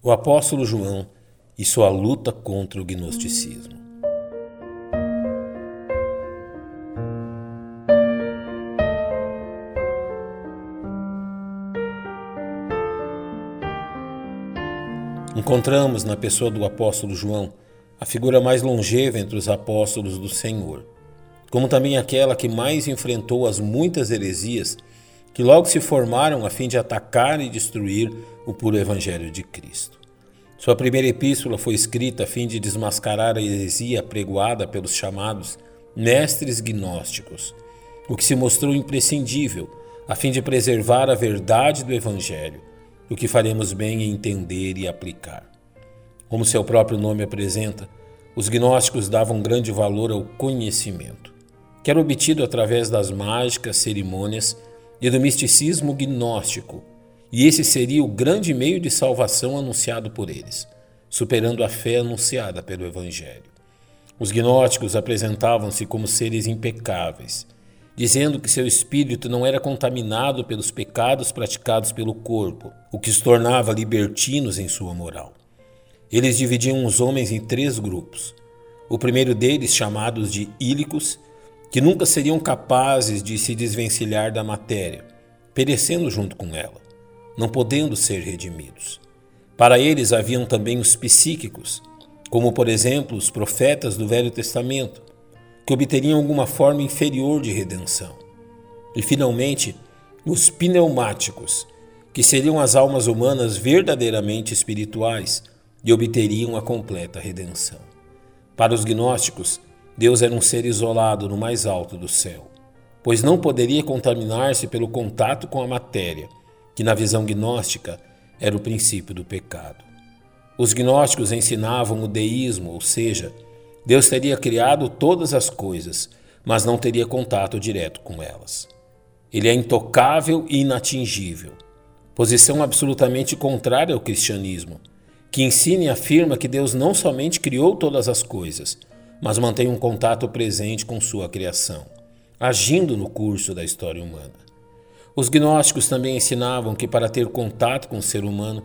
o apóstolo João e sua luta contra o gnosticismo. Encontramos na pessoa do apóstolo João a figura mais longeva entre os apóstolos do Senhor, como também aquela que mais enfrentou as muitas heresias que logo se formaram a fim de atacar e destruir o puro Evangelho de Cristo. Sua primeira epístola foi escrita a fim de desmascarar a heresia pregoada pelos chamados mestres gnósticos, o que se mostrou imprescindível a fim de preservar a verdade do Evangelho o que faremos bem em entender e aplicar. Como seu próprio nome apresenta, os gnósticos davam grande valor ao conhecimento, que era obtido através das mágicas, cerimônias e do misticismo gnóstico, e esse seria o grande meio de salvação anunciado por eles, superando a fé anunciada pelo Evangelho. Os gnósticos apresentavam-se como seres impecáveis, dizendo que seu espírito não era contaminado pelos pecados praticados pelo corpo, o que os tornava libertinos em sua moral. Eles dividiam os homens em três grupos. O primeiro deles, chamados de ílicos, que nunca seriam capazes de se desvencilhar da matéria, perecendo junto com ela, não podendo ser redimidos. Para eles haviam também os psíquicos, como por exemplo os profetas do Velho Testamento, que obteriam alguma forma inferior de redenção. E, finalmente, os pneumáticos, que seriam as almas humanas verdadeiramente espirituais e obteriam a completa redenção. Para os gnósticos, Deus era um ser isolado no mais alto do céu, pois não poderia contaminar-se pelo contato com a matéria, que na visão gnóstica era o princípio do pecado. Os gnósticos ensinavam o deísmo, ou seja, Deus teria criado todas as coisas, mas não teria contato direto com elas. Ele é intocável e inatingível, posição absolutamente contrária ao cristianismo, que ensina e afirma que Deus não somente criou todas as coisas, mas mantém um contato presente com sua criação, agindo no curso da história humana. Os gnósticos também ensinavam que para ter contato com o ser humano,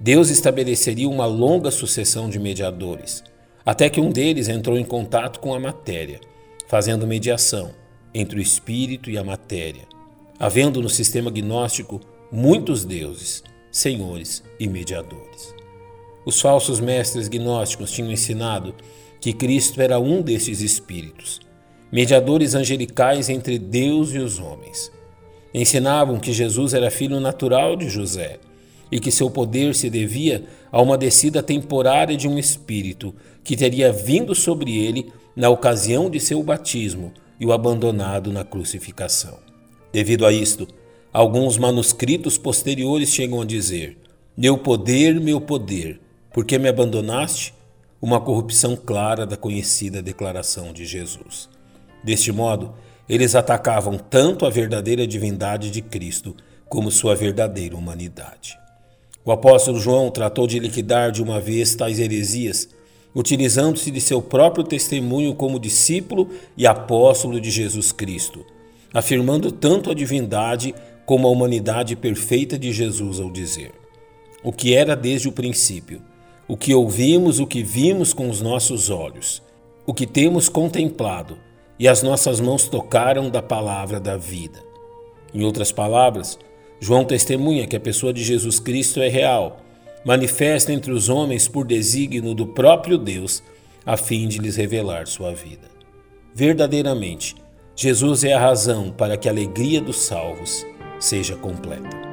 Deus estabeleceria uma longa sucessão de mediadores, até que um deles entrou em contato com a matéria, fazendo mediação entre o espírito e a matéria, havendo no sistema gnóstico muitos deuses, senhores e mediadores. Os falsos mestres gnósticos tinham ensinado que Cristo era um desses espíritos, mediadores angelicais entre Deus e os homens. Ensinavam que Jesus era filho natural de José e que seu poder se devia a uma descida temporária de um espírito que teria vindo sobre ele na ocasião de seu batismo e o abandonado na crucificação. Devido a isto, alguns manuscritos posteriores chegam a dizer: Meu poder, meu poder, por que me abandonaste? Uma corrupção clara da conhecida declaração de Jesus. Deste modo, eles atacavam tanto a verdadeira divindade de Cristo como sua verdadeira humanidade. O apóstolo João tratou de liquidar de uma vez tais heresias, utilizando-se de seu próprio testemunho como discípulo e apóstolo de Jesus Cristo, afirmando tanto a divindade como a humanidade perfeita de Jesus ao dizer: O que era desde o princípio, o que ouvimos, o que vimos com os nossos olhos, o que temos contemplado, e as nossas mãos tocaram da palavra da vida. Em outras palavras, João testemunha que a pessoa de Jesus Cristo é real, manifesta entre os homens por desígnio do próprio Deus, a fim de lhes revelar sua vida. Verdadeiramente, Jesus é a razão para que a alegria dos salvos seja completa.